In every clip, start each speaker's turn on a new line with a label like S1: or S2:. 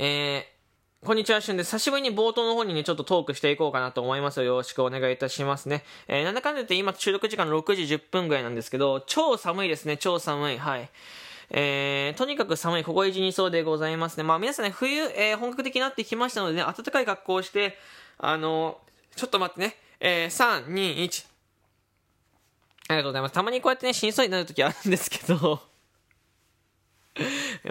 S1: えー、こんにちは、しゅんです。久しぶりに冒頭の方にね、ちょっとトークしていこうかなと思いますよ。よろしくお願いいたしますね。えー、なんだかんだ言って今収録時間6時10分ぐらいなんですけど、超寒いですね、超寒い。はい。えー、とにかく寒い、ここ一日そうでございますね。まあ皆さんね、冬、えー、本格的になってきましたのでね、暖かい格好をして、あのー、ちょっと待ってね、えー、3、2、1。ありがとうございます。たまにこうやってね、死にそうになるときあるんですけど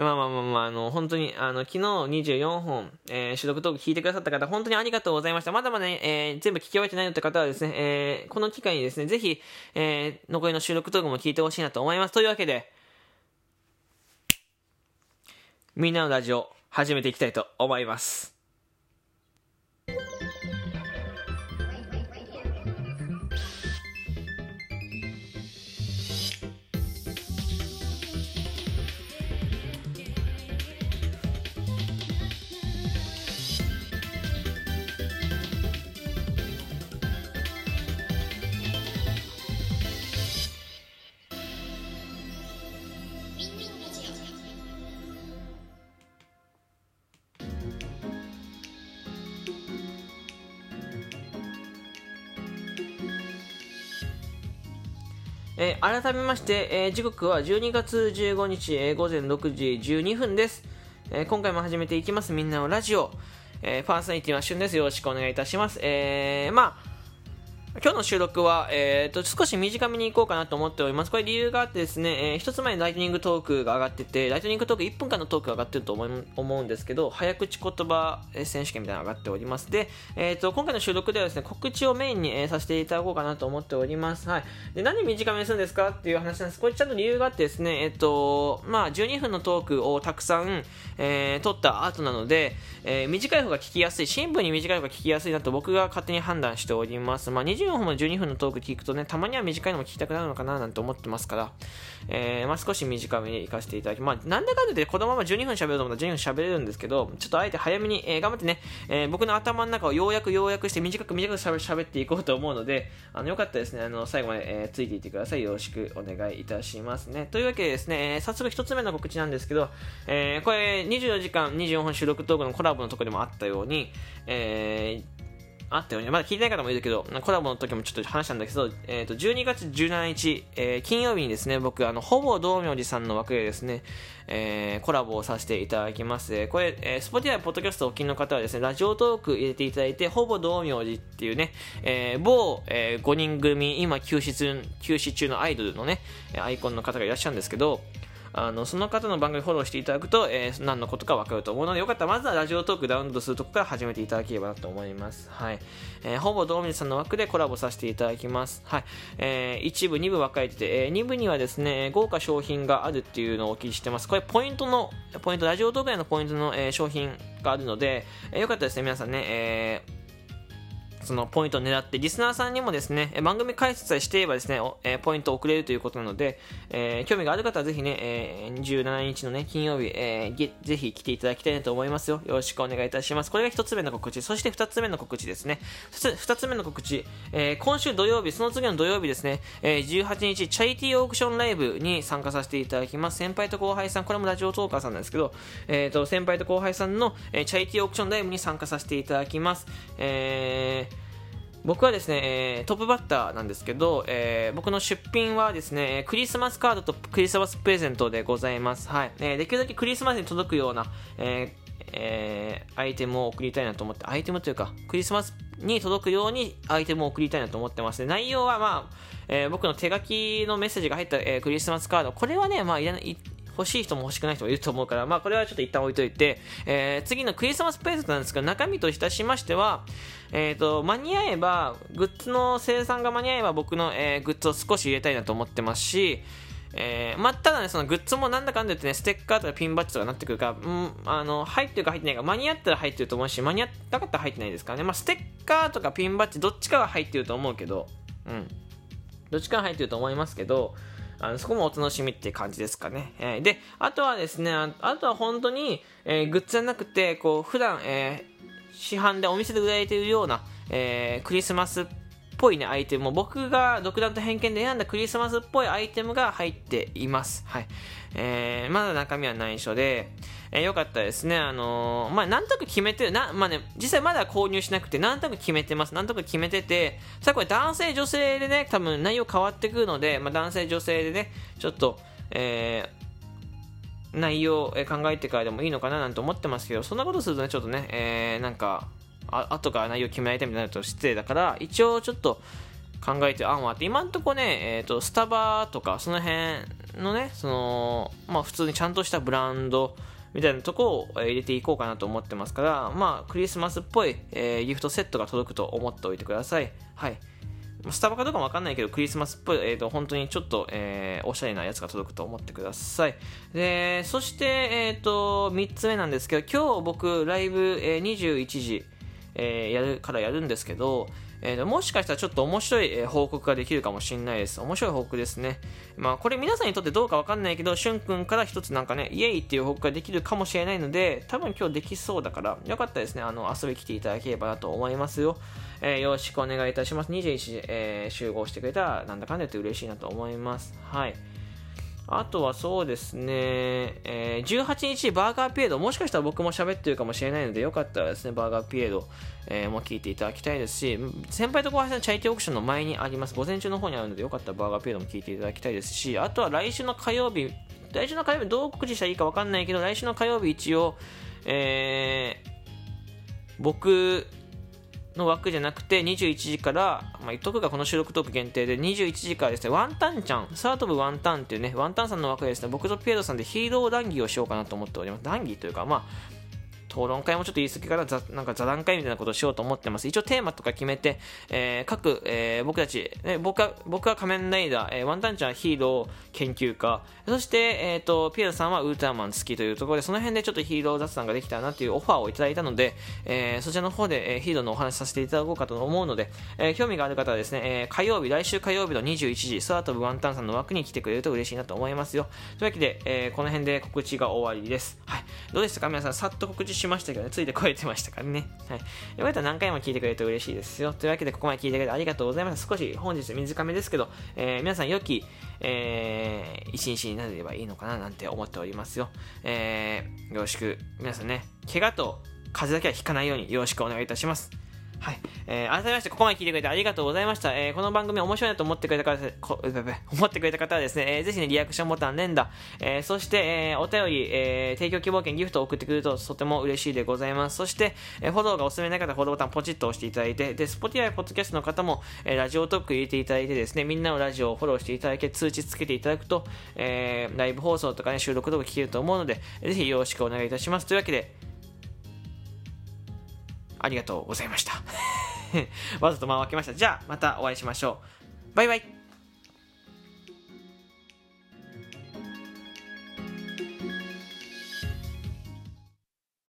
S1: まあまあまあまあ、あの、本当に、あの、昨日24本、えー、収録トーク聞いてくださった方、本当にありがとうございました。まだまだね、えー、全部聞き終えてないよって方はですね、えー、この機会にですね、ぜひ、えー、残りの収録トークも聞いてほしいなと思います。というわけで、みんなのラジオ、始めていきたいと思います。えー、改めまして、えー、時刻は12月15日、えー、午前6時12分です、え今回も始めていきます。みんなのラジオ、えパーソナリティはしゅんです。よろしくお願いいたします、えまあ今日の収録は、えーと、少し短めに行こうかなと思っております。これ理由があってですね、えー、一つ前にライトニングトークが上がってて、ライトニングトーク1分間のトークが上がってると思う思うんですけど、早口言葉選手権みたいなのが上がっております。で、えーと、今回の収録ではですね、告知をメインに、えー、させていただこうかなと思っております。はい。で、なんで短めにするんですかっていう話なんです。これちゃんと理由があってですね、えっ、ー、と、まあ、12分のトークをたくさん、えー、撮った後なので、えー、短い方が聞きやすい、シンプルに短い方が聞きやすいなと僕が勝手に判断しております。まあ、24分も12分のトーク聞くとね、たまには短いのも聞きたくなるのかななんて思ってますから、えー、まあ、少し短めに行かせていただき、まあ、なんだかんだでこのまま12分喋ると思ったら12分喋れるんですけど、ちょっとあえて早めに、えー、頑張ってね、えー、僕の頭の中をようやくようやくして短く短く喋っていこうと思うので、あの、よかったですね、あの、最後まで、えー、ついていってください。よろしくお願いいたしますね。というわけでですね、え、早速一つ目の告知なんですけど、え、これ24時間24本収録トークのコラボのとこでもあったように、えー、あったよね。まだ聞いてない方もいるけど、コラボの時もちょっと話したんだけど、えっ、ー、と、12月17日、えー、金曜日にですね、僕、あの、ほぼ道明寺さんの枠でですね、えー、コラボをさせていただきます。これ、えー、スポティアポッドキャストお聞きの方はですね、ラジオトーク入れていただいて、ほぼ道明寺っていうね、えー、某、えー、5人組、今休止中、休止中のアイドルのね、アイコンの方がいらっしゃるんですけど、あのその方の番組フォローしていただくと、えー、何のことか分かると思うのでよかったらまずはラジオトークダウンロードするとこから始めていただければなと思います。はい。えー、ほぼ道明さんの枠でコラボさせていただきます。はい。えー、1部、2部分かれてて、えー、2部にはですね、豪華商品があるっていうのをお聞きしてます。これポイントの、ポイント、ラジオトークへのポイントの、えー、商品があるので、えー、よかったですね、皆さんね、えー、そのポイントを狙って、リスナーさんにもですね、番組解説さえしていればですね、えポイントを送れるということなので、えー、興味がある方はぜひね、えー、17日のね、金曜日、えー、ぜひ来ていただきたいなと思いますよ。よろしくお願いいたします。これが1つ目の告知。そして2つ目の告知ですね。2つ目の告知、えー、今週土曜日、その次の土曜日ですね、えー、18日、チャイティーオークションライブに参加させていただきます。先輩と後輩さん、これもラジオトーカーさんなんですけど、えっ、ー、と、先輩と後輩さんの、えー、チャイティーオークションライブに参加させていただきます。えー僕はですね、えー、トップバッターなんですけど、えー、僕の出品はですね、クリスマスカードとクリスマスプレゼントでございます。はい。えー、できるだけクリスマスに届くような、ええー、アイテムを送りたいなと思って、アイテムというか、クリスマスに届くようにアイテムを送りたいなと思ってます。内容はまあ、えー、僕の手書きのメッセージが入った、えー、クリスマスカード、これはね、まあいらない、欲しい人も欲しくない人もいると思うから、まあこれはちょっと一旦置いといて、えー、次のクリスマスプレゼントなんですけど、中身といたしましては、えっ、ー、と、間に合えば、グッズの生産が間に合えば僕の、えー、グッズを少し入れたいなと思ってますし、えー、まあ、ただね、そのグッズもなんだかんだ言ってね、ステッカーとかピンバッジとかなってくるから、うん、あの、入ってるか入ってないか、間に合ったら入ってると思うし、間に合ったかったら入ってないですからね。まあ、ステッカーとかピンバッジ、どっちかは入ってると思うけど、うん。どっちかは入ってると思いますけど、あのそこもお楽しみって感じですかね。えー、で、あとはですね、あとは本当に、えー、グッズじゃなくて、こう、普段、えー、市販でお店で売られているような、えー、クリスマスぽいね、アイテムも、僕が独断と偏見で選んだクリスマスっぽいアイテムが入っています。はい。えー、まだ中身は内緒で、えー、よかったですね。あのー、まあ、なんとなく決めてる、な、まあね、実際まだ購入しなくて、なんとなく決めてます。なんとなく決めてて、さあこれ男性女性でね、多分内容変わってくるので、まあ、男性女性でね、ちょっと、えー、内容考えてからでもいいのかななんて思ってますけど、そんなことするとね、ちょっとね、えー、なんか、あ後から内容決められたみたいになると失礼だから、一応ちょっと考えて案はあって、今んとこね、え、ー、と、スタバとか、その辺のね、その、まあ普通にちゃんとしたブランドみたいなとこを入れていこうかなと思ってますから、まあクリスマスっぽい、えー、ギフトセットが届くと思っておいてください。はい。スタバかどうかもわかんないけど、クリスマスっぽい、えーと、本当にちょっと、えー、おしゃれなやつが届くと思ってください。で、そして、えっ、ー、と、3つ目なんですけど、今日僕、ライブ、えー、21時、えー、やるからやるんですけど、えー、もしかしたらちょっと面白い、報告ができるかもしれないです。面白い報告ですね。まあ、これ皆さんにとってどうかわかんないけど、しゅんくんから一つなんかね、イエイっていう報告ができるかもしれないので、多分今日できそうだから、よかったですね。あの、遊び来ていただければなと思いますよ。えー、よろしくお願いいたします。21時、えー、集合してくれたら、なんだかんだ言って嬉しいなと思います。はい。あとはそうですね、えー、18日バーガーピエード、もしかしたら僕も喋ってるかもしれないので、よかったらですね、バーガーピエード、えー、も聞いていただきたいですし、先輩と後輩さんのチャイティーオークションの前にあります、午前中の方にあるので、よかったらバーガーピエードも聞いていただきたいですし、あとは来週の火曜日、来週の火曜日どう告知したらいいかわかんないけど、来週の火曜日一応、えー、僕の枠じゃなくて21時から、まあ、言っとくがこの収録トーク限定で21時からですね、ワンタンちゃん、サート部ワンタンっていうね、ワンタンさんの枠でですね、僕とピエロさんでヒーロー談義をしようかなと思っております。談義というか、まあ、討論会もちょっと言い過ぎからなんか座談会みたいなことをしようと思ってます。一応テーマとか決めて、えー、各、えー、僕たち、え僕は、僕は仮面ライダー、えー、ワンタンちゃんはヒーロー研究家、そして、えっ、ー、と、ピエロさんはウルトラマン好きというところで、その辺でちょっとヒーロー雑談ができたらなというオファーをいただいたので、えー、そちらの方で、えー、ヒーローのお話しさせていただこうかと思うので、えー、興味がある方はですね、えー、火曜日、来週火曜日の21時、スワートブワンタンさんの枠に来てくれると嬉しいなと思いますよ。というわけで、えー、この辺で告知が終わりです。はい。どうでしたか？皆さん、さっと告知しましたけどね、ついて超えてましたからね。はい。よかったら何回も聞いてくれると嬉しいですよ。というわけで、ここまで聞いてくれてありがとうございます。少し本日短めですけど、えー、皆さん良き、えー、一日になればいいのかななんて思っておりますよ。えー、よろしく、皆さんね、怪我と風邪だけは引かないようによろしくお願いいたします。はい。えー、改めまして、ここまで聞いてくれてありがとうございました。えー、この番組面白いなと思ってくれた方、こ思ってくれた方はですね、えー、ぜひね、リアクションボタン連打、えー、そして、えー、お便り、えー、提供希望券ギフトを送ってくれるととても嬉しいでございます。そして、えー、フォローがおすすめない方はフォローボタンポチッと押していただいて、で、Spotify ポッドキャストの方も、えー、ラジオトーク入れていただいてですね、みんなのラジオをフォローしていただいて、通知つけていただくと、えー、ライブ放送とかね、収録とか聞けると思うので、ぜひよろしくお願いいたします。というわけで、ありがとうございました。わざと間を空けました。じゃあ、またお会いしましょう。バイバイ。